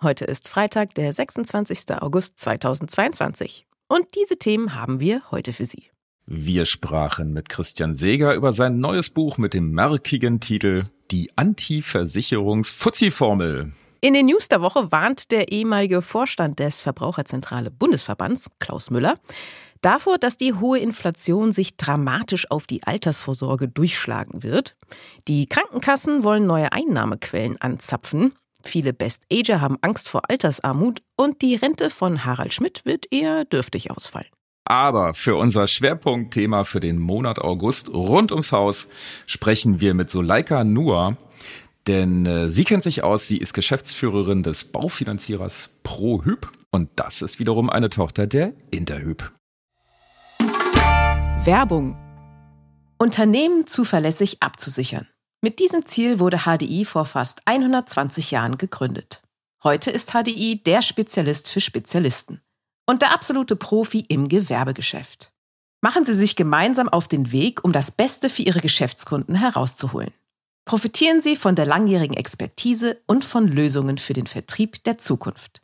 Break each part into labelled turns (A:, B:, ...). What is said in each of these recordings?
A: Heute ist Freitag, der 26. August 2022. Und diese Themen haben wir heute für Sie.
B: Wir sprachen mit Christian Seger über sein neues Buch mit dem markigen Titel Die Anti-Versicherungs-Fuzzi-Formel.
A: In den News der Woche warnt der ehemalige Vorstand des Verbraucherzentrale Bundesverbands, Klaus Müller, davor, dass die hohe Inflation sich dramatisch auf die Altersvorsorge durchschlagen wird. Die Krankenkassen wollen neue Einnahmequellen anzapfen. Viele Best-Ager haben Angst vor Altersarmut und die Rente von Harald Schmidt wird eher dürftig ausfallen.
B: Aber für unser Schwerpunktthema für den Monat August rund ums Haus sprechen wir mit Suleika Nur, denn äh, sie kennt sich aus, sie ist Geschäftsführerin des Baufinanzierers ProHyp und das ist wiederum eine Tochter der Interhyp.
A: Werbung. Unternehmen zuverlässig abzusichern. Mit diesem Ziel wurde HDI vor fast 120 Jahren gegründet. Heute ist HDI der Spezialist für Spezialisten und der absolute Profi im Gewerbegeschäft. Machen Sie sich gemeinsam auf den Weg, um das Beste für Ihre Geschäftskunden herauszuholen. Profitieren Sie von der langjährigen Expertise und von Lösungen für den Vertrieb der Zukunft.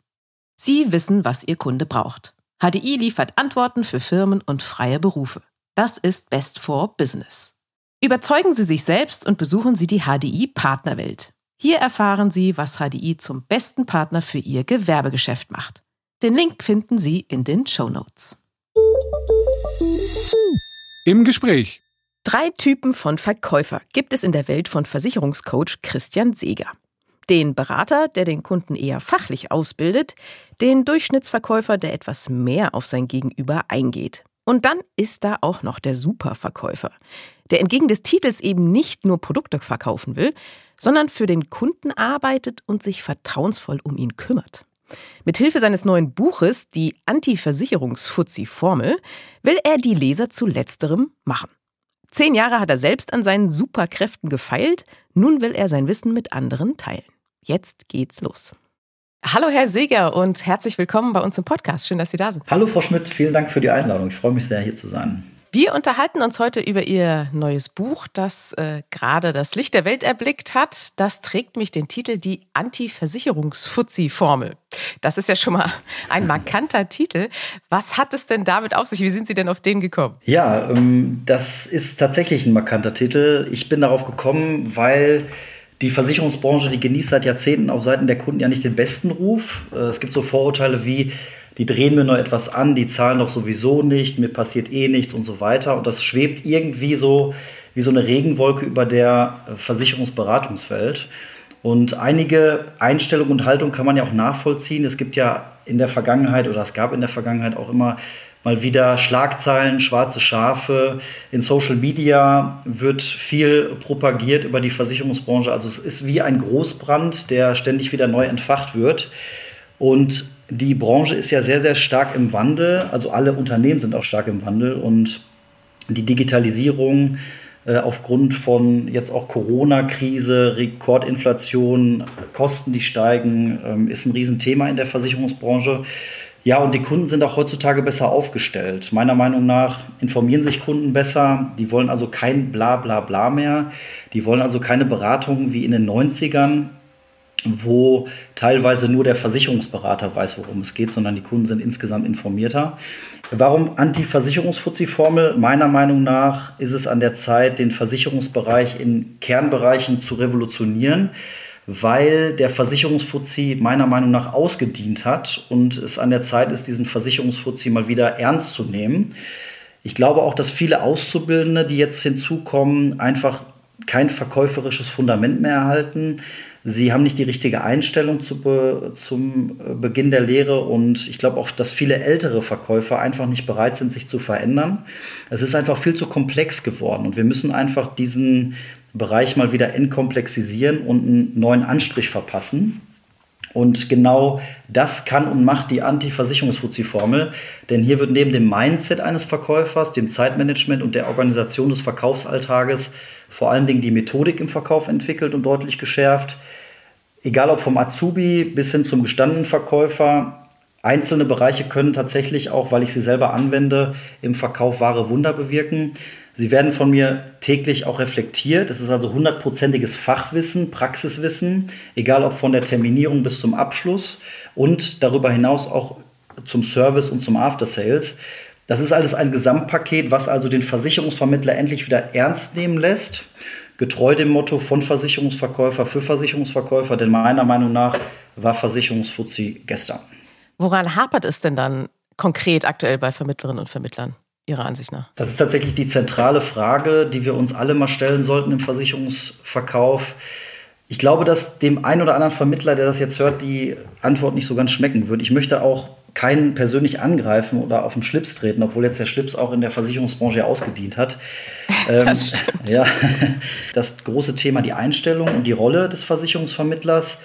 A: Sie wissen, was Ihr Kunde braucht. HDI liefert Antworten für Firmen und freie Berufe. Das ist Best for Business. Überzeugen Sie sich selbst und besuchen Sie die HDI Partnerwelt. Hier erfahren Sie, was HDI zum besten Partner für Ihr Gewerbegeschäft macht. Den Link finden Sie in den Show Notes.
B: Im Gespräch.
A: Drei Typen von Verkäufer gibt es in der Welt von Versicherungscoach Christian Seeger. Den Berater, der den Kunden eher fachlich ausbildet, den Durchschnittsverkäufer, der etwas mehr auf sein Gegenüber eingeht. Und dann ist da auch noch der Superverkäufer, der entgegen des Titels eben nicht nur Produkte verkaufen will, sondern für den Kunden arbeitet und sich vertrauensvoll um ihn kümmert. Mithilfe seines neuen Buches, die Anti-Versicherungs-Fuzzi-Formel, will er die Leser zu letzterem machen. Zehn Jahre hat er selbst an seinen Superkräften gefeilt, nun will er sein Wissen mit anderen teilen. Jetzt geht's los. Hallo Herr Seger und herzlich willkommen bei uns im Podcast. Schön, dass Sie da sind.
C: Hallo Frau Schmidt, vielen Dank für die Einladung. Ich freue mich sehr, hier zu sein.
A: Wir unterhalten uns heute über Ihr neues Buch, das äh, gerade das Licht der Welt erblickt hat. Das trägt mich den Titel Die Anti-Versicherungs-Fuzzi-Formel. Das ist ja schon mal ein markanter Titel. Was hat es denn damit auf sich? Wie sind Sie denn auf den gekommen?
C: Ja, ähm, das ist tatsächlich ein markanter Titel. Ich bin darauf gekommen, weil die Versicherungsbranche, die genießt seit Jahrzehnten auf Seiten der Kunden ja nicht den besten Ruf. Äh, es gibt so Vorurteile wie, die drehen mir nur etwas an, die zahlen doch sowieso nicht, mir passiert eh nichts und so weiter. Und das schwebt irgendwie so wie so eine Regenwolke über der äh, Versicherungsberatungswelt. Und einige Einstellungen und Haltungen kann man ja auch nachvollziehen. Es gibt ja in der Vergangenheit oder es gab in der Vergangenheit auch immer mal wieder Schlagzeilen, schwarze Schafe. In Social Media wird viel propagiert über die Versicherungsbranche. Also es ist wie ein Großbrand, der ständig wieder neu entfacht wird. Und die Branche ist ja sehr, sehr stark im Wandel. Also alle Unternehmen sind auch stark im Wandel. Und die Digitalisierung äh, aufgrund von jetzt auch Corona-Krise, Rekordinflation, Kosten, die steigen, ähm, ist ein Riesenthema in der Versicherungsbranche. Ja, und die Kunden sind auch heutzutage besser aufgestellt. Meiner Meinung nach informieren sich Kunden besser. Die wollen also kein Bla bla bla mehr. Die wollen also keine Beratung wie in den 90ern, wo teilweise nur der Versicherungsberater weiß, worum es geht, sondern die Kunden sind insgesamt informierter. Warum Anti-Versicherungsfuzzi-Formel? Meiner Meinung nach ist es an der Zeit, den Versicherungsbereich in Kernbereichen zu revolutionieren weil der Versicherungsfuzzi meiner Meinung nach ausgedient hat und es an der Zeit ist, diesen Versicherungsfuzzi mal wieder ernst zu nehmen. Ich glaube auch, dass viele Auszubildende, die jetzt hinzukommen, einfach kein verkäuferisches Fundament mehr erhalten. Sie haben nicht die richtige Einstellung zu be zum Beginn der Lehre und ich glaube auch, dass viele ältere Verkäufer einfach nicht bereit sind, sich zu verändern. Es ist einfach viel zu komplex geworden und wir müssen einfach diesen Bereich mal wieder entkomplexisieren und einen neuen Anstrich verpassen. Und genau das kann und macht die Anti-Versicherungsfuzzi-Formel. Denn hier wird neben dem Mindset eines Verkäufers, dem Zeitmanagement und der Organisation des Verkaufsalltages vor allen Dingen die Methodik im Verkauf entwickelt und deutlich geschärft. Egal ob vom Azubi bis hin zum gestandenen Verkäufer, Einzelne Bereiche können tatsächlich auch, weil ich sie selber anwende, im Verkauf wahre Wunder bewirken. Sie werden von mir täglich auch reflektiert. Es ist also hundertprozentiges Fachwissen, Praxiswissen, egal ob von der Terminierung bis zum Abschluss und darüber hinaus auch zum Service und zum After Sales. Das ist alles ein Gesamtpaket, was also den Versicherungsvermittler endlich wieder ernst nehmen lässt. Getreu dem Motto von Versicherungsverkäufer für Versicherungsverkäufer, denn meiner Meinung nach war Versicherungsfuzzi gestern.
A: Woran hapert es denn dann konkret aktuell bei Vermittlerinnen und Vermittlern? Ihrer Ansicht nach?
C: Das ist tatsächlich die zentrale Frage, die wir uns alle mal stellen sollten im Versicherungsverkauf. Ich glaube, dass dem einen oder anderen Vermittler, der das jetzt hört, die Antwort nicht so ganz schmecken wird. Ich möchte auch keinen persönlich angreifen oder auf den Schlips treten, obwohl jetzt der Schlips auch in der Versicherungsbranche ausgedient hat.
A: das ähm, stimmt.
C: Ja, das große Thema die Einstellung und die Rolle des Versicherungsvermittlers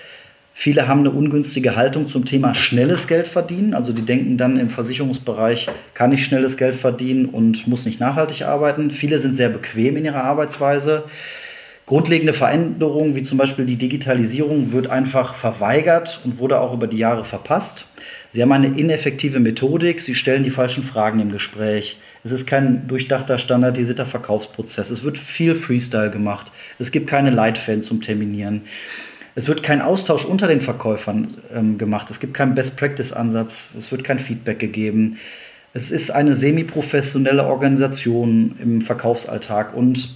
C: Viele haben eine ungünstige Haltung zum Thema schnelles Geld verdienen. Also die denken dann im Versicherungsbereich, kann ich schnelles Geld verdienen und muss nicht nachhaltig arbeiten. Viele sind sehr bequem in ihrer Arbeitsweise. Grundlegende Veränderungen, wie zum Beispiel die Digitalisierung, wird einfach verweigert und wurde auch über die Jahre verpasst. Sie haben eine ineffektive Methodik, sie stellen die falschen Fragen im Gespräch. Es ist kein durchdachter, standardisierter Verkaufsprozess. Es wird viel Freestyle gemacht. Es gibt keine Leitfäden zum Terminieren. Es wird kein Austausch unter den Verkäufern ähm, gemacht. Es gibt keinen Best-Practice-Ansatz. Es wird kein Feedback gegeben. Es ist eine semi-professionelle Organisation im Verkaufsalltag. Und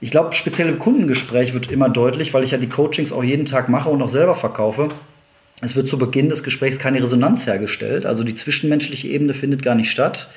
C: ich glaube, speziell im Kundengespräch wird immer deutlich, weil ich ja die Coachings auch jeden Tag mache und auch selber verkaufe. Es wird zu Beginn des Gesprächs keine Resonanz hergestellt. Also die zwischenmenschliche Ebene findet gar nicht statt.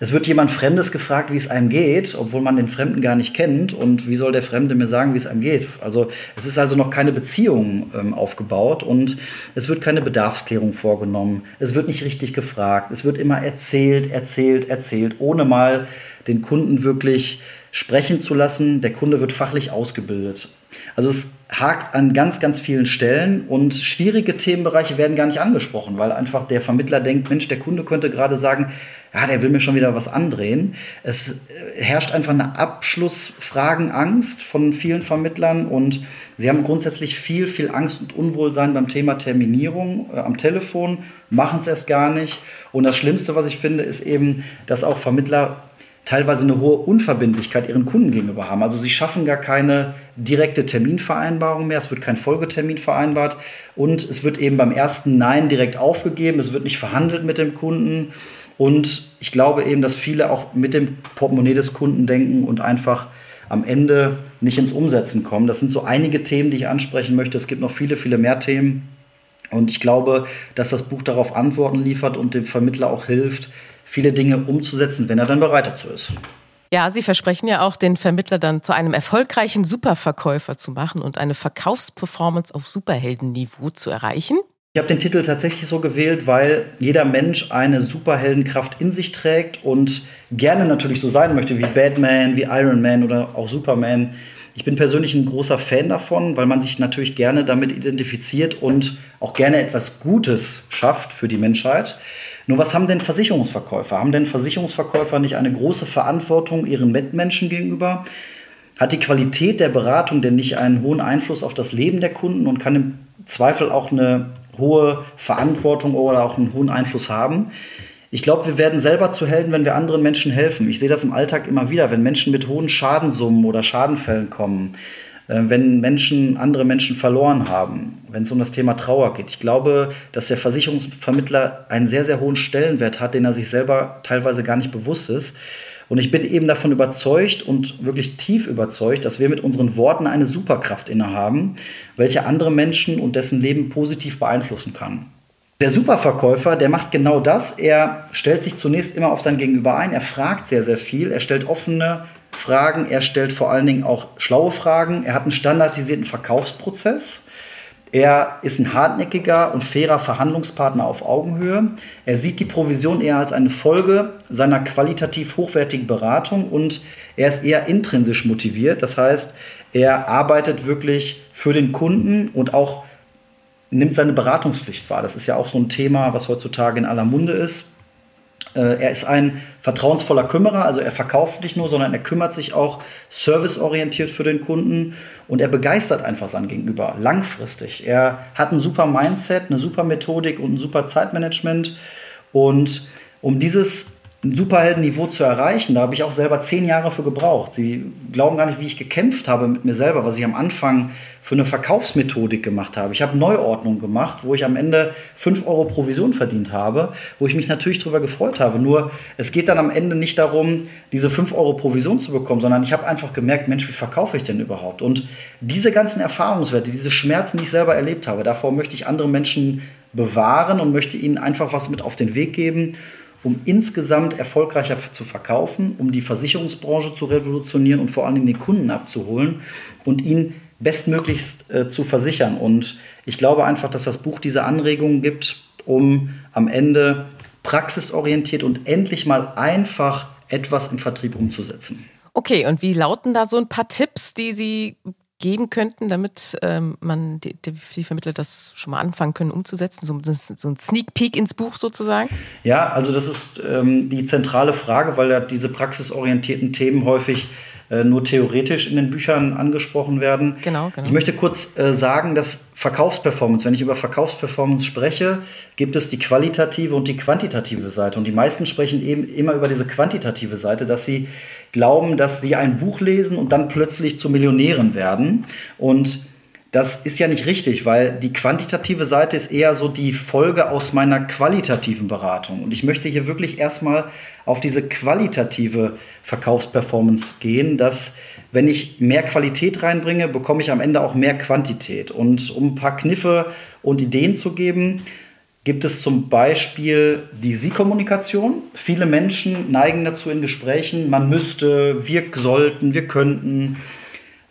C: Es wird jemand Fremdes gefragt, wie es einem geht, obwohl man den Fremden gar nicht kennt. Und wie soll der Fremde mir sagen, wie es einem geht? Also es ist also noch keine Beziehung ähm, aufgebaut und es wird keine Bedarfsklärung vorgenommen. Es wird nicht richtig gefragt. Es wird immer erzählt, erzählt, erzählt, ohne mal den Kunden wirklich sprechen zu lassen. Der Kunde wird fachlich ausgebildet. Also es hakt an ganz, ganz vielen Stellen und schwierige Themenbereiche werden gar nicht angesprochen, weil einfach der Vermittler denkt, Mensch, der Kunde könnte gerade sagen, ja, der will mir schon wieder was andrehen. Es äh, herrscht einfach eine Abschlussfragenangst von vielen Vermittlern und sie haben grundsätzlich viel, viel Angst und Unwohlsein beim Thema Terminierung äh, am Telefon, machen es erst gar nicht. Und das Schlimmste, was ich finde, ist eben, dass auch Vermittler teilweise eine hohe Unverbindlichkeit ihren Kunden gegenüber haben. Also sie schaffen gar keine direkte Terminvereinbarung mehr, es wird kein Folgetermin vereinbart und es wird eben beim ersten Nein direkt aufgegeben, es wird nicht verhandelt mit dem Kunden und ich glaube eben, dass viele auch mit dem Portemonnaie des Kunden denken und einfach am Ende nicht ins Umsetzen kommen. Das sind so einige Themen, die ich ansprechen möchte. Es gibt noch viele, viele mehr Themen. Und ich glaube, dass das Buch darauf Antworten liefert und dem Vermittler auch hilft, viele Dinge umzusetzen, wenn er dann bereit dazu ist.
A: Ja, Sie versprechen ja auch, den Vermittler dann zu einem erfolgreichen Superverkäufer zu machen und eine Verkaufsperformance auf Superheldenniveau zu erreichen.
C: Ich habe den Titel tatsächlich so gewählt, weil jeder Mensch eine Superheldenkraft in sich trägt und gerne natürlich so sein möchte wie Batman, wie Iron Man oder auch Superman. Ich bin persönlich ein großer Fan davon, weil man sich natürlich gerne damit identifiziert und auch gerne etwas Gutes schafft für die Menschheit. Nur was haben denn Versicherungsverkäufer? Haben denn Versicherungsverkäufer nicht eine große Verantwortung ihren Mitmenschen gegenüber? Hat die Qualität der Beratung denn nicht einen hohen Einfluss auf das Leben der Kunden und kann im Zweifel auch eine hohe Verantwortung oder auch einen hohen Einfluss haben? Ich glaube, wir werden selber zu Helden, wenn wir anderen Menschen helfen. Ich sehe das im Alltag immer wieder, wenn Menschen mit hohen Schadensummen oder Schadenfällen kommen wenn Menschen andere Menschen verloren haben, wenn es um das Thema Trauer geht. Ich glaube, dass der Versicherungsvermittler einen sehr, sehr hohen Stellenwert hat, den er sich selber teilweise gar nicht bewusst ist. Und ich bin eben davon überzeugt und wirklich tief überzeugt, dass wir mit unseren Worten eine Superkraft innehaben, welche andere Menschen und dessen Leben positiv beeinflussen kann. Der Superverkäufer, der macht genau das. Er stellt sich zunächst immer auf sein Gegenüber ein. Er fragt sehr, sehr viel. Er stellt offene, Fragen, er stellt vor allen Dingen auch schlaue Fragen, er hat einen standardisierten Verkaufsprozess, er ist ein hartnäckiger und fairer Verhandlungspartner auf Augenhöhe, er sieht die Provision eher als eine Folge seiner qualitativ hochwertigen Beratung und er ist eher intrinsisch motiviert, das heißt, er arbeitet wirklich für den Kunden und auch nimmt seine Beratungspflicht wahr. Das ist ja auch so ein Thema, was heutzutage in aller Munde ist. Äh, er ist ein vertrauensvoller Kümmerer, also er verkauft nicht nur, sondern er kümmert sich auch serviceorientiert für den Kunden und er begeistert einfach sein Gegenüber langfristig. Er hat ein super Mindset, eine super Methodik und ein super Zeitmanagement und um dieses ein Superheldenniveau zu erreichen, da habe ich auch selber zehn Jahre für gebraucht. Sie glauben gar nicht, wie ich gekämpft habe mit mir selber, was ich am Anfang für eine Verkaufsmethodik gemacht habe. Ich habe Neuordnung gemacht, wo ich am Ende 5 Euro Provision verdient habe, wo ich mich natürlich darüber gefreut habe. Nur es geht dann am Ende nicht darum, diese 5 Euro Provision zu bekommen, sondern ich habe einfach gemerkt, Mensch, wie verkaufe ich denn überhaupt? Und diese ganzen Erfahrungswerte, diese Schmerzen, die ich selber erlebt habe, davor möchte ich andere Menschen bewahren und möchte ihnen einfach was mit auf den Weg geben um insgesamt erfolgreicher zu verkaufen, um die Versicherungsbranche zu revolutionieren und vor allen Dingen den Kunden abzuholen und ihn bestmöglichst äh, zu versichern. Und ich glaube einfach, dass das Buch diese Anregungen gibt, um am Ende praxisorientiert und endlich mal einfach etwas im Vertrieb umzusetzen.
A: Okay, und wie lauten da so ein paar Tipps, die Sie geben könnten, damit ähm, man die, die, Vermittler das schon mal anfangen können umzusetzen, so, so, ein Sneak Peek ins Buch sozusagen?
C: Ja, also das ist ähm, die zentrale Frage, weil ja diese praxisorientierten Themen häufig äh, nur theoretisch in den Büchern angesprochen werden.
A: Genau, genau.
C: Ich möchte kurz äh, sagen, dass Verkaufsperformance, wenn ich über Verkaufsperformance spreche, gibt es die qualitative und die quantitative Seite. Und die meisten sprechen eben immer über diese quantitative Seite, dass sie glauben, dass sie ein Buch lesen und dann plötzlich zu Millionären werden. Und das ist ja nicht richtig, weil die quantitative Seite ist eher so die Folge aus meiner qualitativen Beratung. Und ich möchte hier wirklich erstmal auf diese qualitative Verkaufsperformance gehen, dass wenn ich mehr Qualität reinbringe, bekomme ich am Ende auch mehr Quantität. Und um ein paar Kniffe und Ideen zu geben, gibt es zum Beispiel die Sie-Kommunikation. Viele Menschen neigen dazu in Gesprächen, man müsste, wir sollten, wir könnten.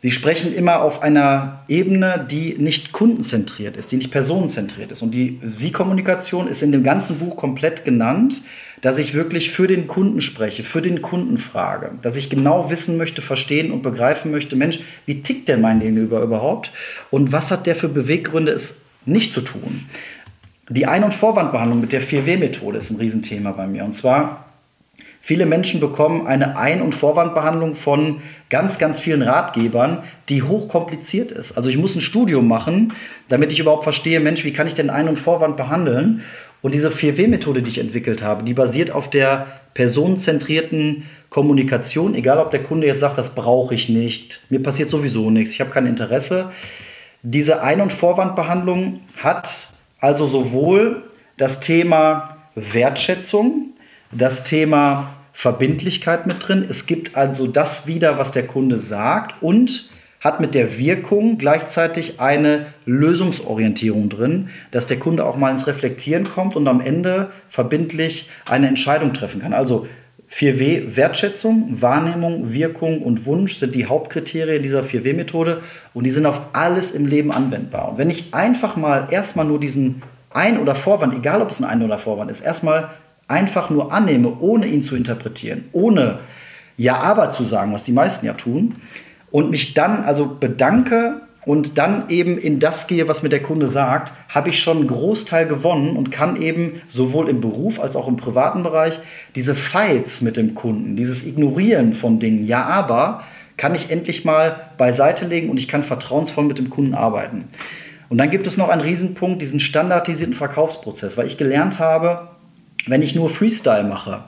C: Sie sprechen immer auf einer Ebene, die nicht kundenzentriert ist, die nicht personenzentriert ist. Und die Sie-Kommunikation ist in dem ganzen Buch komplett genannt, dass ich wirklich für den Kunden spreche, für den Kunden frage, dass ich genau wissen möchte, verstehen und begreifen möchte, Mensch, wie tickt denn mein Gegenüber überhaupt und was hat der für Beweggründe, es nicht zu tun. Die Ein- und Vorwandbehandlung mit der 4W-Methode ist ein Riesenthema bei mir. Und zwar Viele Menschen bekommen eine Ein- und Vorwandbehandlung von ganz, ganz vielen Ratgebern, die hochkompliziert ist. Also ich muss ein Studium machen, damit ich überhaupt verstehe, Mensch, wie kann ich denn Ein- und Vorwand behandeln? Und diese 4W-Methode, die ich entwickelt habe, die basiert auf der personenzentrierten Kommunikation, egal ob der Kunde jetzt sagt, das brauche ich nicht, mir passiert sowieso nichts, ich habe kein Interesse. Diese Ein- und Vorwandbehandlung hat also sowohl das Thema Wertschätzung, das Thema Verbindlichkeit mit drin. Es gibt also das wieder, was der Kunde sagt und hat mit der Wirkung gleichzeitig eine Lösungsorientierung drin, dass der Kunde auch mal ins Reflektieren kommt und am Ende verbindlich eine Entscheidung treffen kann. Also 4W Wertschätzung, Wahrnehmung, Wirkung und Wunsch sind die Hauptkriterien dieser 4W-Methode und die sind auf alles im Leben anwendbar. Und wenn ich einfach mal erstmal nur diesen Ein- oder Vorwand, egal ob es ein Ein- oder Vorwand ist, erstmal einfach nur annehme, ohne ihn zu interpretieren, ohne Ja, aber zu sagen, was die meisten ja tun, und mich dann also bedanke und dann eben in das gehe, was mir der Kunde sagt, habe ich schon einen Großteil gewonnen und kann eben sowohl im Beruf als auch im privaten Bereich diese Fights mit dem Kunden, dieses Ignorieren von Dingen, ja, aber kann ich endlich mal beiseite legen und ich kann vertrauensvoll mit dem Kunden arbeiten. Und dann gibt es noch einen Riesenpunkt, diesen standardisierten Verkaufsprozess, weil ich gelernt habe, wenn ich nur Freestyle mache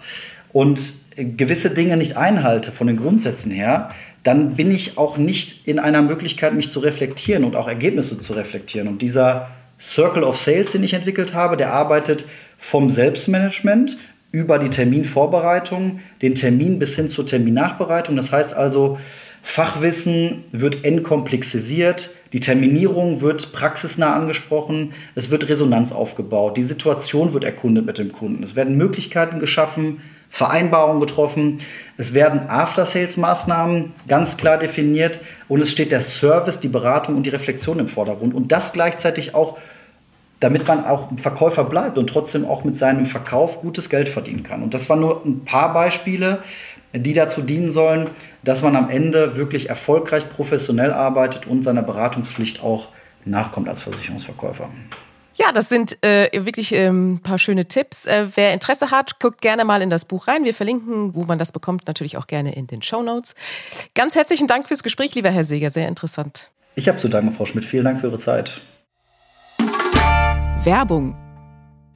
C: und gewisse Dinge nicht einhalte von den Grundsätzen her, dann bin ich auch nicht in einer Möglichkeit, mich zu reflektieren und auch Ergebnisse zu reflektieren. Und dieser Circle of Sales, den ich entwickelt habe, der arbeitet vom Selbstmanagement über die Terminvorbereitung, den Termin bis hin zur Terminnachbereitung. Das heißt also, Fachwissen wird entkomplexisiert, die Terminierung wird praxisnah angesprochen, es wird Resonanz aufgebaut, die Situation wird erkundet mit dem Kunden, es werden Möglichkeiten geschaffen, Vereinbarungen getroffen, es werden After-Sales-Maßnahmen ganz klar definiert und es steht der Service, die Beratung und die Reflexion im Vordergrund und das gleichzeitig auch damit man auch Verkäufer bleibt und trotzdem auch mit seinem Verkauf gutes Geld verdienen kann. Und das waren nur ein paar Beispiele, die dazu dienen sollen, dass man am Ende wirklich erfolgreich professionell arbeitet und seiner Beratungspflicht auch nachkommt als Versicherungsverkäufer.
A: Ja, das sind äh, wirklich ein ähm, paar schöne Tipps. Äh, wer Interesse hat, guckt gerne mal in das Buch rein. Wir verlinken, wo man das bekommt, natürlich auch gerne in den Show Notes. Ganz herzlichen Dank fürs Gespräch, lieber Herr Seeger. Sehr interessant.
C: Ich habe zu danken, Frau Schmidt. Vielen Dank für Ihre Zeit.
A: Werbung.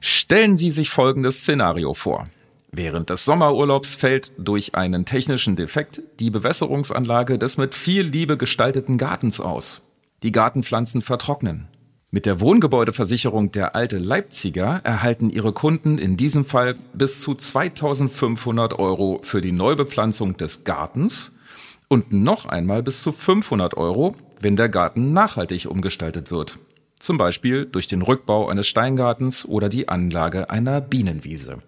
B: Stellen Sie sich folgendes Szenario vor. Während des Sommerurlaubs fällt durch einen technischen Defekt die Bewässerungsanlage des mit viel Liebe gestalteten Gartens aus. Die Gartenpflanzen vertrocknen. Mit der Wohngebäudeversicherung der Alte Leipziger erhalten Ihre Kunden in diesem Fall bis zu 2500 Euro für die Neubepflanzung des Gartens und noch einmal bis zu 500 Euro, wenn der Garten nachhaltig umgestaltet wird. Zum Beispiel durch den Rückbau eines Steingartens oder die Anlage einer Bienenwiese.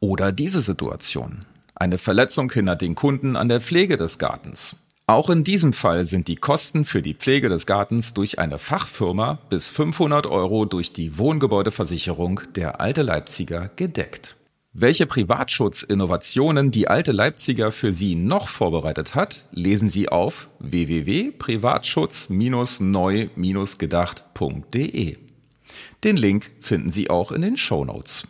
B: Oder diese Situation. Eine Verletzung hindert den Kunden an der Pflege des Gartens. Auch in diesem Fall sind die Kosten für die Pflege des Gartens durch eine Fachfirma bis 500 Euro durch die Wohngebäudeversicherung der Alte Leipziger gedeckt. Welche Privatschutzinnovationen die Alte Leipziger für Sie noch vorbereitet hat, lesen Sie auf www.privatschutz-neu-gedacht.de. Den Link finden Sie auch in den Show Notes.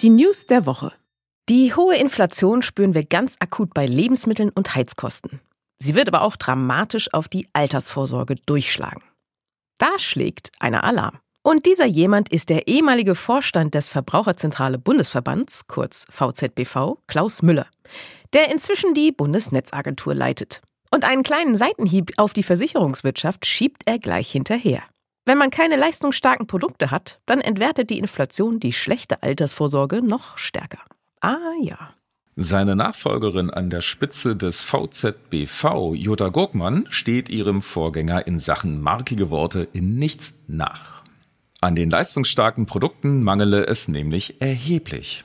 A: Die News der Woche. Die hohe Inflation spüren wir ganz akut bei Lebensmitteln und Heizkosten. Sie wird aber auch dramatisch auf die Altersvorsorge durchschlagen. Da schlägt einer Alarm. Und dieser jemand ist der ehemalige Vorstand des Verbraucherzentrale Bundesverbands, kurz VZBV, Klaus Müller, der inzwischen die Bundesnetzagentur leitet. Und einen kleinen Seitenhieb auf die Versicherungswirtschaft schiebt er gleich hinterher. Wenn man keine leistungsstarken Produkte hat, dann entwertet die Inflation die schlechte Altersvorsorge noch stärker. Ah ja.
B: Seine Nachfolgerin an der Spitze des VZBV, Jutta Gurkmann, steht ihrem Vorgänger in Sachen markige Worte in nichts nach. An den leistungsstarken Produkten mangele es nämlich erheblich.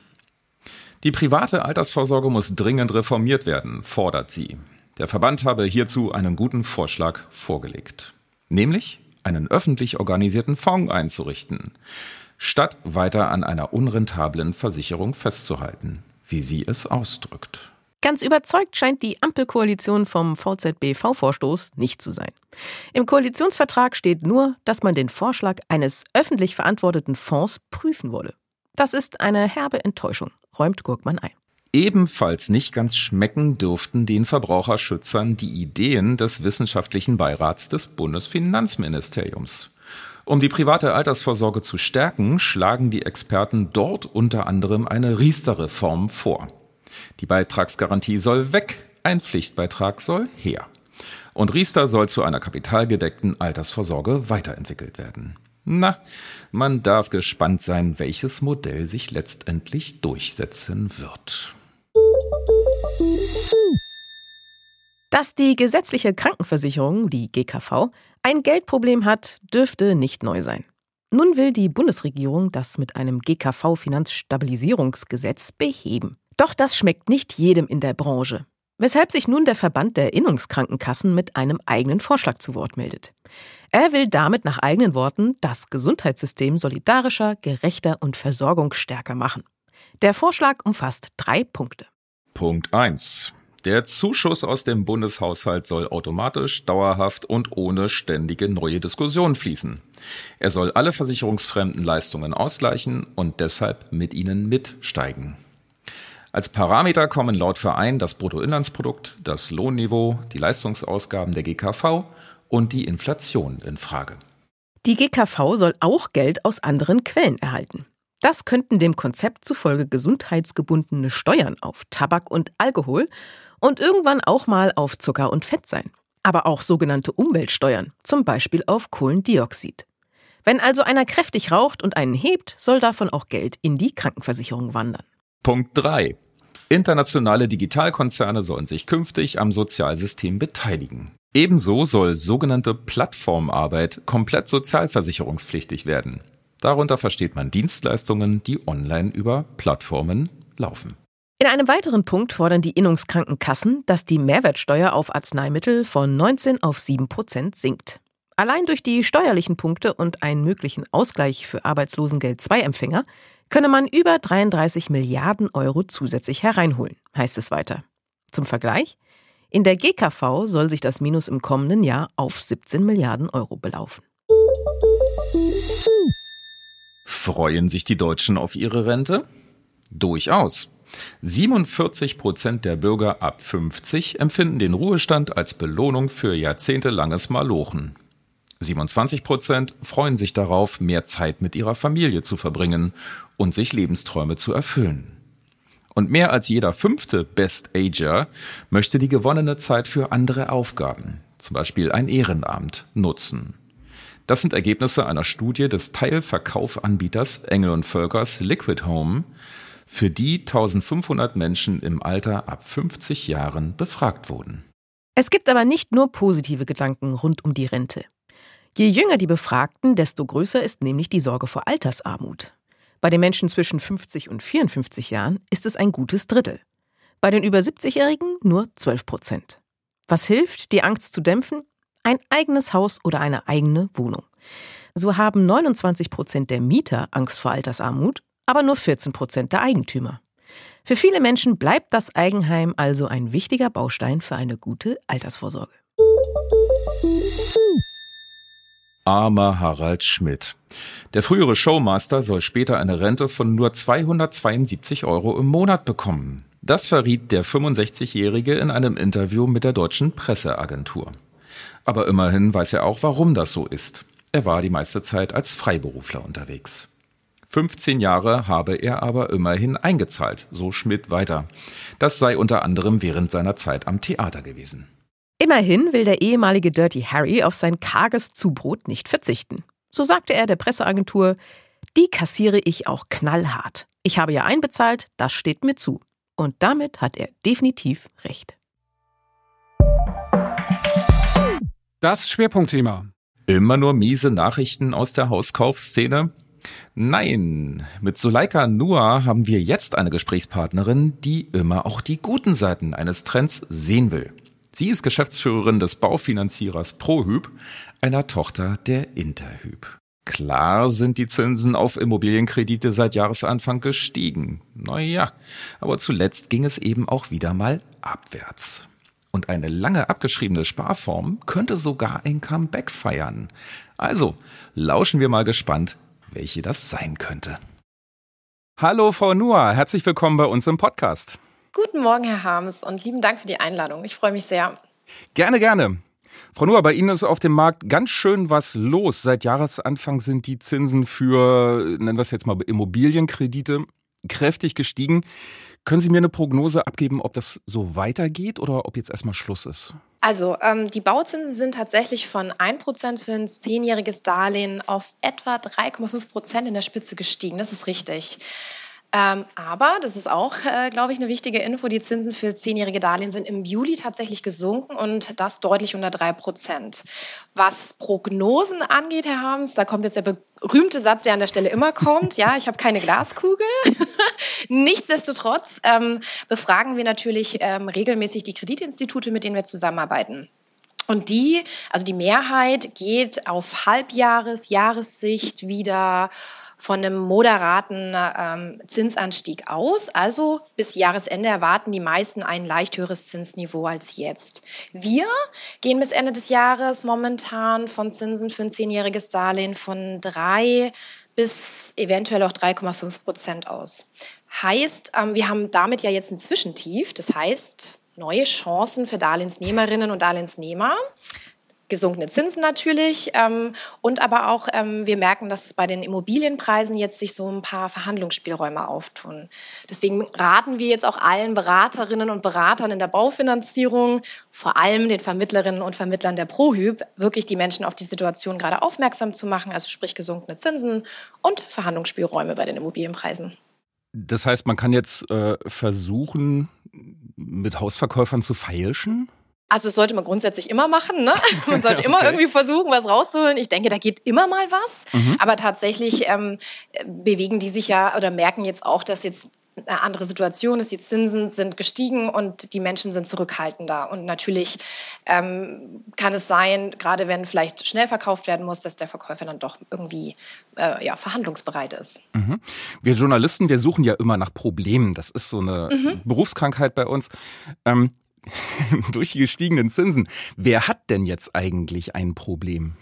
B: Die private Altersvorsorge muss dringend reformiert werden, fordert sie. Der Verband habe hierzu einen guten Vorschlag vorgelegt. Nämlich einen öffentlich organisierten Fonds einzurichten statt weiter an einer unrentablen Versicherung festzuhalten, wie sie es ausdrückt.
A: Ganz überzeugt scheint die Ampelkoalition vom VZBV-Vorstoß nicht zu sein. Im Koalitionsvertrag steht nur, dass man den Vorschlag eines öffentlich verantworteten Fonds prüfen wolle. Das ist eine herbe Enttäuschung, räumt Gurkmann ein.
B: Ebenfalls nicht ganz schmecken dürften den Verbraucherschützern die Ideen des wissenschaftlichen Beirats des Bundesfinanzministeriums. Um die private Altersvorsorge zu stärken, schlagen die Experten dort unter anderem eine Riester-Reform vor. Die Beitragsgarantie soll weg, ein Pflichtbeitrag soll her. Und Riester soll zu einer kapitalgedeckten Altersvorsorge weiterentwickelt werden. Na, man darf gespannt sein, welches Modell sich letztendlich durchsetzen wird.
A: Dass die gesetzliche Krankenversicherung, die GKV, ein Geldproblem hat, dürfte nicht neu sein. Nun will die Bundesregierung das mit einem GKV-Finanzstabilisierungsgesetz beheben. Doch das schmeckt nicht jedem in der Branche. Weshalb sich nun der Verband der Innungskrankenkassen mit einem eigenen Vorschlag zu Wort meldet. Er will damit nach eigenen Worten das Gesundheitssystem solidarischer, gerechter und versorgungsstärker machen. Der Vorschlag umfasst drei Punkte.
B: Punkt 1. Der Zuschuss aus dem Bundeshaushalt soll automatisch, dauerhaft und ohne ständige neue Diskussion fließen. Er soll alle versicherungsfremden Leistungen ausgleichen und deshalb mit ihnen mitsteigen. Als Parameter kommen laut Verein das Bruttoinlandsprodukt, das Lohnniveau, die Leistungsausgaben der GKV und die Inflation in Frage.
A: Die GKV soll auch Geld aus anderen Quellen erhalten. Das könnten dem Konzept zufolge gesundheitsgebundene Steuern auf Tabak und Alkohol und irgendwann auch mal auf Zucker und Fett sein. Aber auch sogenannte Umweltsteuern, zum Beispiel auf Kohlendioxid. Wenn also einer kräftig raucht und einen hebt, soll davon auch Geld in die Krankenversicherung wandern.
B: Punkt 3. Internationale Digitalkonzerne sollen sich künftig am Sozialsystem beteiligen. Ebenso soll sogenannte Plattformarbeit komplett sozialversicherungspflichtig werden. Darunter versteht man Dienstleistungen, die online über Plattformen laufen.
A: In einem weiteren Punkt fordern die Innungskrankenkassen, dass die Mehrwertsteuer auf Arzneimittel von 19 auf 7 Prozent sinkt. Allein durch die steuerlichen Punkte und einen möglichen Ausgleich für Arbeitslosengeld II-Empfänger könne man über 33 Milliarden Euro zusätzlich hereinholen, heißt es weiter. Zum Vergleich. In der GKV soll sich das Minus im kommenden Jahr auf 17 Milliarden Euro belaufen.
B: Freuen sich die Deutschen auf ihre Rente? Durchaus. 47 Prozent der Bürger ab 50 empfinden den Ruhestand als Belohnung für jahrzehntelanges Malochen. 27 Prozent freuen sich darauf, mehr Zeit mit ihrer Familie zu verbringen und sich Lebensträume zu erfüllen. Und mehr als jeder fünfte Best Ager möchte die gewonnene Zeit für andere Aufgaben, zum Beispiel ein Ehrenamt, nutzen. Das sind Ergebnisse einer Studie des Teilverkaufanbieters Engel und Völkers Liquid Home, für die 1500 Menschen im Alter ab 50 Jahren befragt wurden.
A: Es gibt aber nicht nur positive Gedanken rund um die Rente. Je jünger die Befragten, desto größer ist nämlich die Sorge vor Altersarmut. Bei den Menschen zwischen 50 und 54 Jahren ist es ein gutes Drittel. Bei den über 70-Jährigen nur 12 Prozent. Was hilft, die Angst zu dämpfen? Ein eigenes Haus oder eine eigene Wohnung. So haben 29 Prozent der Mieter Angst vor Altersarmut, aber nur 14 Prozent der Eigentümer. Für viele Menschen bleibt das Eigenheim also ein wichtiger Baustein für eine gute Altersvorsorge.
B: Armer Harald Schmidt. Der frühere Showmaster soll später eine Rente von nur 272 Euro im Monat bekommen. Das verriet der 65-Jährige in einem Interview mit der deutschen Presseagentur. Aber immerhin weiß er auch, warum das so ist. Er war die meiste Zeit als Freiberufler unterwegs. 15 Jahre habe er aber immerhin eingezahlt, so Schmidt weiter. Das sei unter anderem während seiner Zeit am Theater gewesen.
A: Immerhin will der ehemalige Dirty Harry auf sein karges Zubrot nicht verzichten. So sagte er der Presseagentur, die kassiere ich auch knallhart. Ich habe ja einbezahlt, das steht mir zu. Und damit hat er definitiv recht.
D: Das Schwerpunktthema.
B: Immer nur miese Nachrichten aus der Hauskaufszene? Nein, mit Suleika Nur haben wir jetzt eine Gesprächspartnerin, die immer auch die guten Seiten eines Trends sehen will. Sie ist Geschäftsführerin des Baufinanzierers ProHyp, einer Tochter der Interhyp. Klar sind die Zinsen auf Immobilienkredite seit Jahresanfang gestiegen. Naja, aber zuletzt ging es eben auch wieder mal abwärts. Und eine lange abgeschriebene Sparform könnte sogar ein Comeback feiern. Also, lauschen wir mal gespannt, welche das sein könnte. Hallo, Frau Nuhr, herzlich willkommen bei uns im Podcast.
E: Guten Morgen, Herr Harms, und lieben Dank für die Einladung. Ich freue mich sehr.
B: Gerne, gerne. Frau Nuhr, bei Ihnen ist auf dem Markt ganz schön was los. Seit Jahresanfang sind die Zinsen für, nennen wir es jetzt mal Immobilienkredite, kräftig gestiegen. Können Sie mir eine Prognose abgeben, ob das so weitergeht oder ob jetzt erstmal Schluss ist?
E: Also ähm, die Bauzinsen sind tatsächlich von 1% für ein zehnjähriges Darlehen auf etwa 3,5% in der Spitze gestiegen. Das ist richtig. Ähm, aber, das ist auch, äh, glaube ich, eine wichtige Info, die Zinsen für zehnjährige Darlehen sind im Juli tatsächlich gesunken und das deutlich unter drei Prozent. Was Prognosen angeht, Herr Harms, da kommt jetzt der berühmte Satz, der an der Stelle immer kommt. Ja, ich habe keine Glaskugel. Nichtsdestotrotz ähm, befragen wir natürlich ähm, regelmäßig die Kreditinstitute, mit denen wir zusammenarbeiten. Und die, also die Mehrheit geht auf Halbjahres-, Jahressicht wieder von einem moderaten ähm, Zinsanstieg aus. Also bis Jahresende erwarten die meisten ein leicht höheres Zinsniveau als jetzt. Wir gehen bis Ende des Jahres momentan von Zinsen für ein zehnjähriges Darlehen von drei bis eventuell auch 3,5 Prozent aus. Heißt, ähm, wir haben damit ja jetzt ein Zwischentief. Das heißt, neue Chancen für Darlehensnehmerinnen und Darlehensnehmer gesunkene Zinsen natürlich ähm, und aber auch ähm, wir merken, dass bei den Immobilienpreisen jetzt sich so ein paar Verhandlungsspielräume auftun. Deswegen raten wir jetzt auch allen Beraterinnen und Beratern in der Baufinanzierung, vor allem den Vermittlerinnen und Vermittlern der ProHyp, wirklich die Menschen auf die Situation gerade aufmerksam zu machen, also sprich gesunkene Zinsen und Verhandlungsspielräume bei den Immobilienpreisen.
B: Das heißt, man kann jetzt äh, versuchen, mit Hausverkäufern zu feilschen?
E: Also das sollte man grundsätzlich immer machen. Ne? Man sollte okay. immer irgendwie versuchen, was rauszuholen. Ich denke, da geht immer mal was. Mhm. Aber tatsächlich ähm, bewegen die sich ja oder merken jetzt auch, dass jetzt eine andere Situation ist. Die Zinsen sind gestiegen und die Menschen sind zurückhaltender. Und natürlich ähm, kann es sein, gerade wenn vielleicht schnell verkauft werden muss, dass der Verkäufer dann doch irgendwie äh, ja, verhandlungsbereit ist.
B: Mhm. Wir Journalisten, wir suchen ja immer nach Problemen. Das ist so eine mhm. Berufskrankheit bei uns. Ähm, durch die gestiegenen Zinsen. Wer hat denn jetzt eigentlich ein Problem?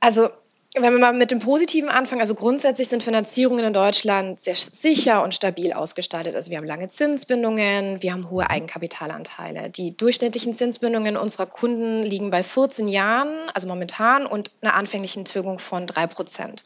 E: Also wenn wir mal mit dem Positiven anfangen, also grundsätzlich sind Finanzierungen in Deutschland sehr sicher und stabil ausgestaltet. Also wir haben lange Zinsbindungen, wir haben hohe Eigenkapitalanteile. Die durchschnittlichen Zinsbindungen unserer Kunden liegen bei 14 Jahren, also momentan, und einer anfänglichen Tilgung von 3 Prozent.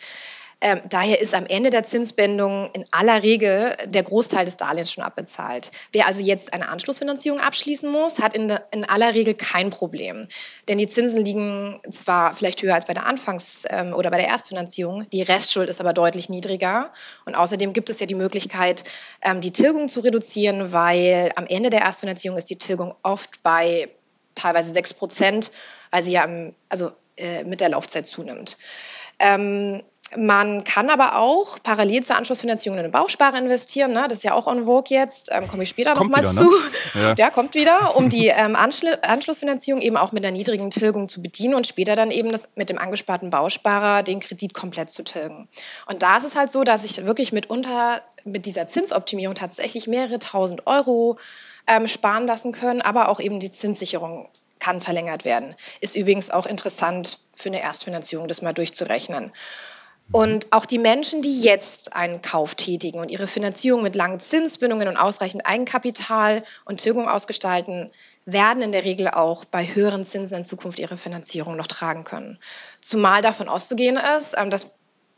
E: Ähm, daher ist am Ende der Zinsbindung in aller Regel der Großteil des Darlehens schon abbezahlt. Wer also jetzt eine Anschlussfinanzierung abschließen muss, hat in, in aller Regel kein Problem. Denn die Zinsen liegen zwar vielleicht höher als bei der Anfangs- ähm, oder bei der Erstfinanzierung, die Restschuld ist aber deutlich niedriger. Und außerdem gibt es ja die Möglichkeit, ähm, die Tilgung zu reduzieren, weil am Ende der Erstfinanzierung ist die Tilgung oft bei teilweise 6 Prozent, weil sie ja also, äh, mit der Laufzeit zunimmt. Ähm, man kann aber auch parallel zur Anschlussfinanzierung in eine Bausparer investieren. Ne? Das ist ja auch on vogue jetzt. Ähm, Komme ich später nochmal ne? zu. Ne? Ja. Der kommt wieder, um die ähm, Anschl Anschlussfinanzierung eben auch mit einer niedrigen Tilgung zu bedienen und später dann eben das, mit dem angesparten Bausparer den Kredit komplett zu tilgen. Und da ist es halt so, dass ich wirklich mitunter mit dieser Zinsoptimierung tatsächlich mehrere tausend Euro ähm, sparen lassen können, aber auch eben die Zinssicherung kann verlängert werden. Ist übrigens auch interessant für eine Erstfinanzierung, das mal durchzurechnen. Und auch die Menschen, die jetzt einen Kauf tätigen und ihre Finanzierung mit langen Zinsbindungen und ausreichend Eigenkapital und Tilgung ausgestalten, werden in der Regel auch bei höheren Zinsen in Zukunft ihre Finanzierung noch tragen können. Zumal davon auszugehen ist, ähm, dass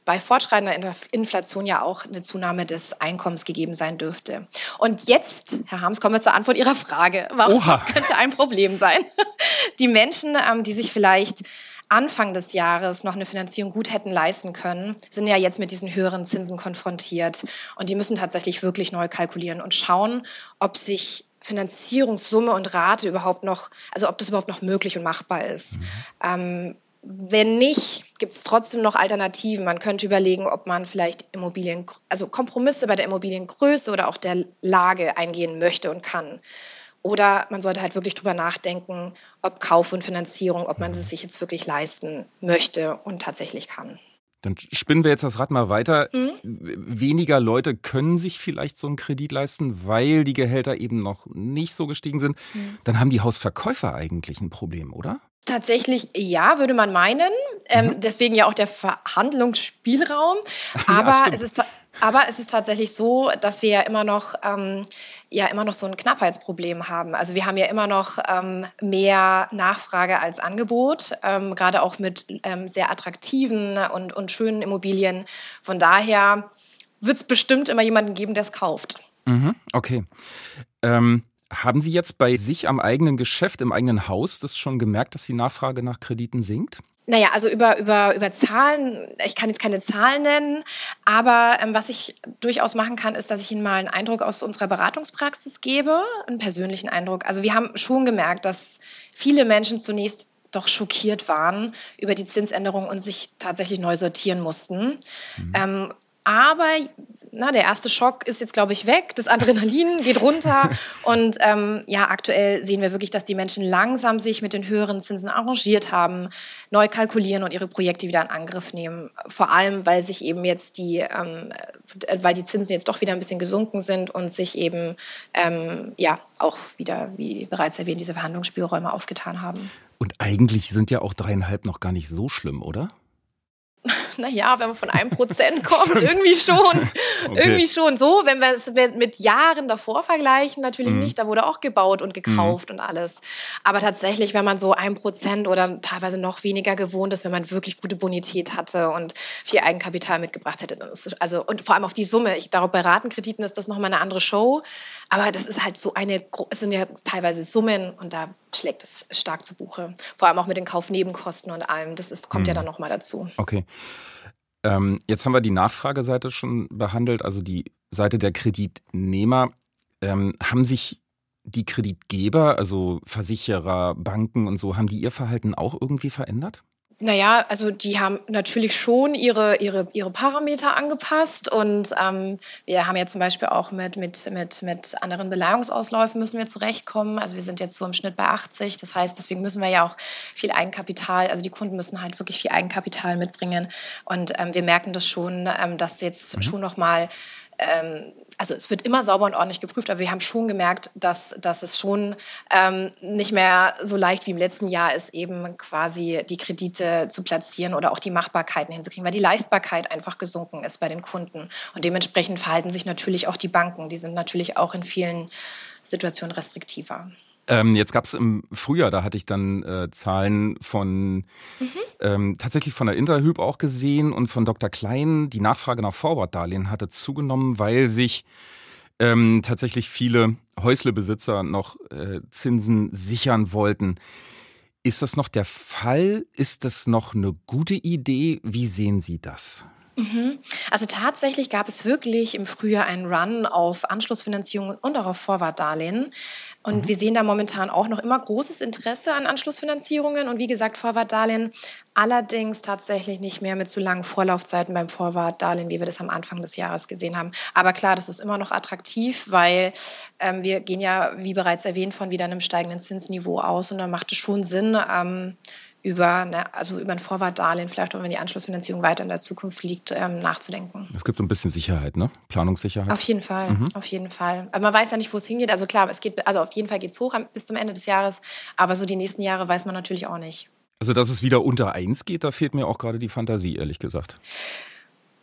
E: bei fortschreitender Inflation ja auch eine Zunahme des Einkommens gegeben sein dürfte. Und jetzt, Herr Harms, kommen wir zur Antwort Ihrer Frage. Warum Oha. das könnte ein Problem sein? Die Menschen, ähm, die sich vielleicht Anfang des Jahres noch eine Finanzierung gut hätten leisten können, sind ja jetzt mit diesen höheren Zinsen konfrontiert. Und die müssen tatsächlich wirklich neu kalkulieren und schauen, ob sich Finanzierungssumme und Rate überhaupt noch, also ob das überhaupt noch möglich und machbar ist. Mhm. Ähm, wenn nicht, gibt es trotzdem noch Alternativen. Man könnte überlegen, ob man vielleicht Immobilien, also Kompromisse bei der Immobiliengröße oder auch der Lage eingehen möchte und kann. Oder man sollte halt wirklich drüber nachdenken, ob Kauf und Finanzierung, ob man es sich jetzt wirklich leisten möchte und tatsächlich kann.
B: Dann spinnen wir jetzt das Rad mal weiter. Mhm. Weniger Leute können sich vielleicht so einen Kredit leisten, weil die Gehälter eben noch nicht so gestiegen sind. Mhm. Dann haben die Hausverkäufer eigentlich ein Problem, oder?
E: Tatsächlich ja, würde man meinen. Ähm, mhm. Deswegen ja auch der Verhandlungsspielraum. Aber, ja, es, ist, aber es ist tatsächlich so, dass wir ja immer noch ähm, ja immer noch so ein Knappheitsproblem haben. Also wir haben ja immer noch ähm, mehr Nachfrage als Angebot, ähm, gerade auch mit ähm, sehr attraktiven und, und schönen Immobilien. Von daher wird es bestimmt immer jemanden geben, der es kauft.
B: Mhm, okay. Ähm, haben Sie jetzt bei sich am eigenen Geschäft, im eigenen Haus, das schon gemerkt, dass die Nachfrage nach Krediten sinkt?
E: Naja, also über, über, über Zahlen, ich kann jetzt keine Zahlen nennen, aber ähm, was ich durchaus machen kann, ist, dass ich Ihnen mal einen Eindruck aus unserer Beratungspraxis gebe, einen persönlichen Eindruck. Also wir haben schon gemerkt, dass viele Menschen zunächst doch schockiert waren über die Zinsänderung und sich tatsächlich neu sortieren mussten. Mhm. Ähm, aber na, der erste Schock ist jetzt, glaube ich, weg. Das Adrenalin geht runter. Und ähm, ja, aktuell sehen wir wirklich, dass die Menschen langsam sich mit den höheren Zinsen arrangiert haben, neu kalkulieren und ihre Projekte wieder in Angriff nehmen. Vor allem, weil sich eben jetzt die, ähm, weil die Zinsen jetzt doch wieder ein bisschen gesunken sind und sich eben ähm, ja auch wieder, wie bereits erwähnt, diese Verhandlungsspielräume aufgetan haben.
B: Und eigentlich sind ja auch dreieinhalb noch gar nicht so schlimm, oder?
E: Naja, wenn man von einem Prozent kommt, irgendwie schon. Okay. Irgendwie schon. So, wenn wir es mit Jahren davor vergleichen, natürlich mhm. nicht. Da wurde auch gebaut und gekauft mhm. und alles. Aber tatsächlich, wenn man so ein Prozent oder teilweise noch weniger gewohnt ist, wenn man wirklich gute Bonität hatte und viel Eigenkapital mitgebracht hätte, dann ist also und vor allem auf die Summe. Ich glaube, bei Ratenkrediten ist das nochmal eine andere Show. Aber das ist halt so eine, es sind ja teilweise Summen und da schlägt es stark zu Buche. Vor allem auch mit den Kaufnebenkosten und allem. Das ist, kommt mhm. ja dann nochmal dazu.
B: Okay. Ähm, jetzt haben wir die Nachfrageseite schon behandelt, also die Seite der Kreditnehmer. Ähm, haben sich die Kreditgeber, also Versicherer, Banken und so, haben die ihr Verhalten auch irgendwie verändert?
E: Naja, also die haben natürlich schon ihre, ihre, ihre Parameter angepasst und ähm, wir haben ja zum Beispiel auch mit, mit, mit, mit anderen Beleihungsausläufen müssen wir zurechtkommen. Also wir sind jetzt so im Schnitt bei 80. Das heißt, deswegen müssen wir ja auch viel Eigenkapital, also die Kunden müssen halt wirklich viel Eigenkapital mitbringen. Und ähm, wir merken das schon, ähm, dass jetzt mhm. schon nochmal ähm, also es wird immer sauber und ordentlich geprüft, aber wir haben schon gemerkt, dass, dass es schon ähm, nicht mehr so leicht wie im letzten Jahr ist, eben quasi die Kredite zu platzieren oder auch die Machbarkeiten hinzukriegen, weil die Leistbarkeit einfach gesunken ist bei den Kunden. Und dementsprechend verhalten sich natürlich auch die Banken. Die sind natürlich auch in vielen Situationen restriktiver.
B: Ähm, jetzt gab es im Frühjahr, da hatte ich dann äh, Zahlen von mhm. ähm, tatsächlich von der Interhyp auch gesehen und von Dr. Klein. Die Nachfrage nach Forward-Darlehen hatte zugenommen, weil sich ähm, tatsächlich viele Häuslebesitzer noch äh, Zinsen sichern wollten. Ist das noch der Fall? Ist das noch eine gute Idee? Wie sehen Sie das?
E: Mhm. Also tatsächlich gab es wirklich im Frühjahr einen Run auf Anschlussfinanzierung und auch auf Vorwartdarlehen. Und mhm. wir sehen da momentan auch noch immer großes Interesse an Anschlussfinanzierungen und wie gesagt Vorwartdarlehen, allerdings tatsächlich nicht mehr mit so langen Vorlaufzeiten beim Vorwartdarlehen, wie wir das am Anfang des Jahres gesehen haben. Aber klar, das ist immer noch attraktiv, weil ähm, wir gehen ja, wie bereits erwähnt, von wieder einem steigenden Zinsniveau aus und da macht es schon Sinn, ähm, über, ne, also über ein Vorwartdarlehen, vielleicht auch wenn die Anschlussfinanzierung weiter in der Zukunft liegt, ähm, nachzudenken.
B: Es gibt so ein bisschen Sicherheit, ne? Planungssicherheit.
E: Auf jeden Fall, mhm. auf jeden Fall. Aber man weiß ja nicht, wo es hingeht. Also klar, es geht, also auf jeden Fall geht es hoch bis zum Ende des Jahres, aber so die nächsten Jahre weiß man natürlich auch nicht.
B: Also, dass es wieder unter eins geht, da fehlt mir auch gerade die Fantasie, ehrlich gesagt.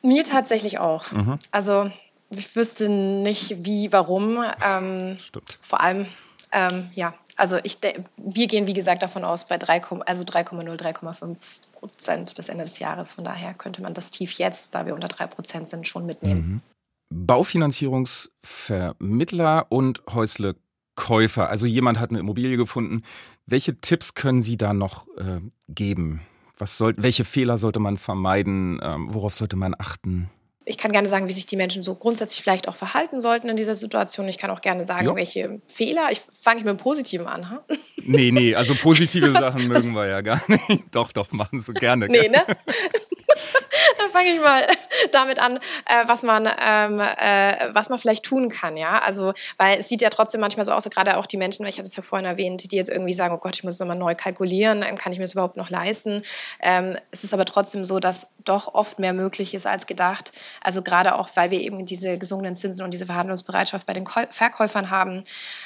E: Mir tatsächlich auch. Mhm. Also, ich wüsste nicht, wie, warum. Ähm, Stimmt. Vor allem, ähm, ja, also ich, wir gehen, wie gesagt, davon aus bei 3, also 3,0, 3,5 Prozent bis Ende des Jahres. Von daher könnte man das Tief jetzt, da wir unter 3 Prozent sind, schon mitnehmen.
B: Mhm. Baufinanzierungsvermittler und Häuslekäufer. Also jemand hat eine Immobilie gefunden. Welche Tipps können Sie da noch äh, geben? Was soll, welche Fehler sollte man vermeiden? Ähm, worauf sollte man achten?
E: Ich kann gerne sagen, wie sich die Menschen so grundsätzlich vielleicht auch verhalten sollten in dieser Situation. Ich kann auch gerne sagen, jo. welche Fehler. Ich fange mit dem Positiven an. Ha?
B: Nee, nee, also positive Sachen mögen wir ja gar nicht. Doch, doch, machen Sie gerne.
E: Nee, ne? Dann fange ich mal damit an, äh, was man, ähm, äh, was man vielleicht tun kann, ja. Also, weil es sieht ja trotzdem manchmal so aus, gerade auch die Menschen, ich hatte es ja vorhin erwähnt, die jetzt irgendwie sagen, oh Gott, ich muss es nochmal neu kalkulieren, ähm, kann ich mir das überhaupt noch leisten? Ähm, es ist aber trotzdem so, dass doch oft mehr möglich ist als gedacht. Also gerade auch, weil wir eben diese gesunkenen Zinsen und diese Verhandlungsbereitschaft bei den Verkäufern haben.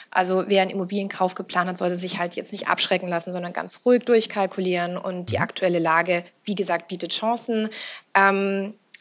E: Also wer einen Immobilienkauf geplant hat, sollte sich halt jetzt nicht abschrecken lassen, sondern ganz ruhig durchkalkulieren und die aktuelle Lage, wie gesagt, bietet Chancen. Ähm,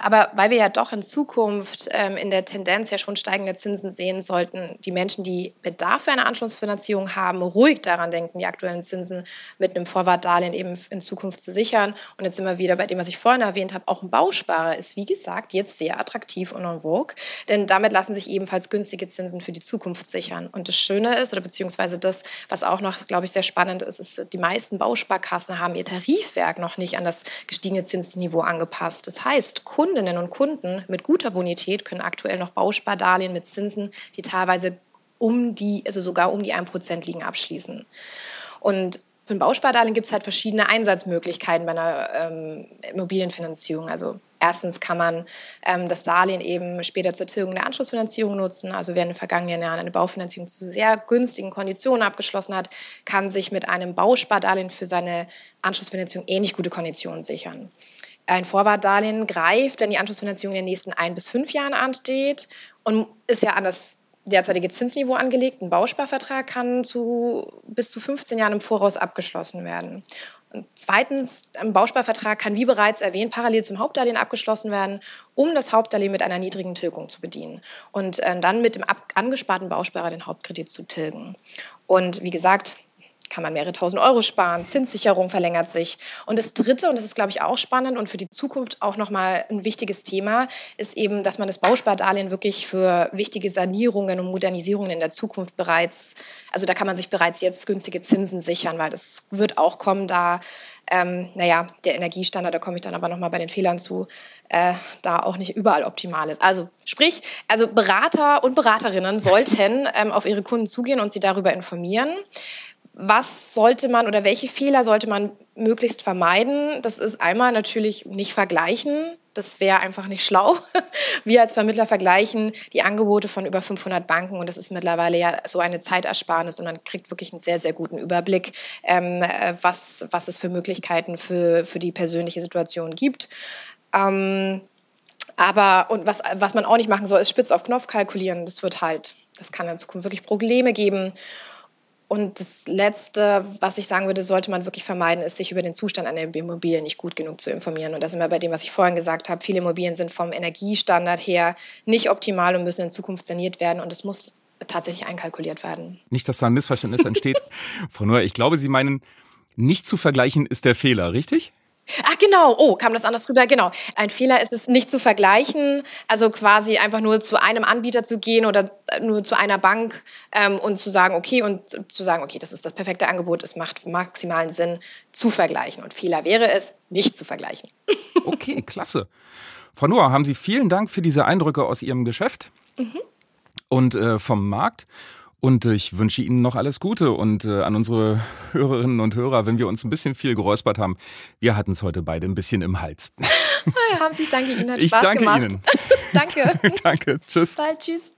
E: aber weil wir ja doch in Zukunft ähm, in der Tendenz ja schon steigende Zinsen sehen, sollten die Menschen, die Bedarf für eine Anschlussfinanzierung haben, ruhig daran denken, die aktuellen Zinsen mit einem Vorwartdarlehen eben in Zukunft zu sichern. Und jetzt sind wir wieder bei dem, was ich vorhin erwähnt habe, auch ein Bausparer ist, wie gesagt, jetzt sehr attraktiv und en vogue, denn damit lassen sich ebenfalls günstige Zinsen für die Zukunft sichern. Und das Schöne ist, oder beziehungsweise das, was auch noch, glaube ich, sehr spannend ist, ist, die meisten Bausparkassen haben ihr Tarifwerk noch nicht an das gestiegene Zinsniveau angepasst. Das heißt, Kundinnen und Kunden mit guter Bonität können aktuell noch Bauspardarlehen mit Zinsen, die teilweise um die, also sogar um die 1% liegen, abschließen. Und für ein Bauspardarlehen gibt es halt verschiedene Einsatzmöglichkeiten bei einer ähm, Immobilienfinanzierung. Also erstens kann man ähm, das Darlehen eben später zur Tilgung der Anschlussfinanzierung nutzen. Also wer in den vergangenen Jahren eine Baufinanzierung zu sehr günstigen Konditionen abgeschlossen hat, kann sich mit einem Bauspardarlehen für seine Anschlussfinanzierung ähnlich gute Konditionen sichern ein Vorwartdarlehen greift, wenn die Anschlussfinanzierung in den nächsten ein bis fünf Jahren ansteht und ist ja an das derzeitige Zinsniveau angelegt. Ein Bausparvertrag kann zu bis zu 15 Jahren im Voraus abgeschlossen werden. Und zweitens, ein Bausparvertrag kann, wie bereits erwähnt, parallel zum Hauptdarlehen abgeschlossen werden, um das Hauptdarlehen mit einer niedrigen Tilgung zu bedienen und äh, dann mit dem angesparten Bausparer den Hauptkredit zu tilgen. Und wie gesagt, kann man mehrere tausend Euro sparen, Zinssicherung verlängert sich. Und das Dritte, und das ist, glaube ich, auch spannend und für die Zukunft auch nochmal ein wichtiges Thema, ist eben, dass man das Bauspardarlehen wirklich für wichtige Sanierungen und Modernisierungen in der Zukunft bereits, also da kann man sich bereits jetzt günstige Zinsen sichern, weil das wird auch kommen, da ähm, naja, der Energiestandard, da komme ich dann aber nochmal bei den Fehlern zu, äh, da auch nicht überall optimal ist. Also sprich, also Berater und Beraterinnen sollten ähm, auf ihre Kunden zugehen und sie darüber informieren was sollte man oder welche Fehler sollte man möglichst vermeiden? Das ist einmal natürlich nicht vergleichen. Das wäre einfach nicht schlau. Wir als Vermittler vergleichen die Angebote von über 500 Banken und das ist mittlerweile ja so eine Zeitersparnis und man kriegt wirklich einen sehr, sehr guten Überblick, ähm, was, was es für Möglichkeiten für, für die persönliche Situation gibt. Ähm, Aber, und was, was man auch nicht machen soll, ist spitz auf Knopf kalkulieren. Das wird halt, das kann in Zukunft wirklich Probleme geben. Und das Letzte, was ich sagen würde, sollte man wirklich vermeiden, ist, sich über den Zustand einer Immobilie nicht gut genug zu informieren. Und da sind wir bei dem, was ich vorhin gesagt habe. Viele Immobilien sind vom Energiestandard her nicht optimal und müssen in Zukunft saniert werden. Und es muss tatsächlich einkalkuliert werden.
B: Nicht, dass da ein Missverständnis entsteht. Frau Neuer, ich glaube, Sie meinen, nicht zu vergleichen ist der Fehler, richtig?
E: Ach genau, oh, kam das anders rüber? Genau. Ein Fehler ist es nicht zu vergleichen, also quasi einfach nur zu einem Anbieter zu gehen oder nur zu einer Bank ähm, und zu sagen, okay, und zu sagen, okay, das ist das perfekte Angebot, es macht maximalen Sinn zu vergleichen. Und Fehler wäre es, nicht zu vergleichen.
B: Okay, klasse. Frau Noah, haben Sie vielen Dank für diese Eindrücke aus Ihrem Geschäft mhm. und äh, vom Markt. Und ich wünsche Ihnen noch alles Gute und äh, an unsere Hörerinnen und Hörer, wenn wir uns ein bisschen viel geräuspert haben, wir hatten es heute beide ein bisschen im Hals.
E: Ja, haben Sie, ich danke Ihnen, hat
B: ich
E: Spaß
B: danke
E: gemacht.
B: Ihnen.
E: danke.
B: danke, tschüss.
E: Bald, tschüss.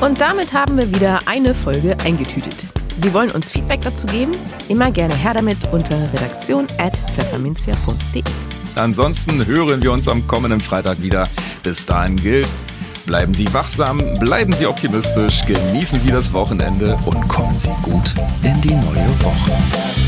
A: Und damit haben wir wieder eine Folge eingetütet. Sie wollen uns Feedback dazu geben? Immer gerne her damit unter redaktion.pfefferminzia.de.
B: Ansonsten hören wir uns am kommenden Freitag wieder. Bis dahin gilt, bleiben Sie wachsam, bleiben Sie optimistisch, genießen Sie das Wochenende und kommen Sie gut in die neue Woche.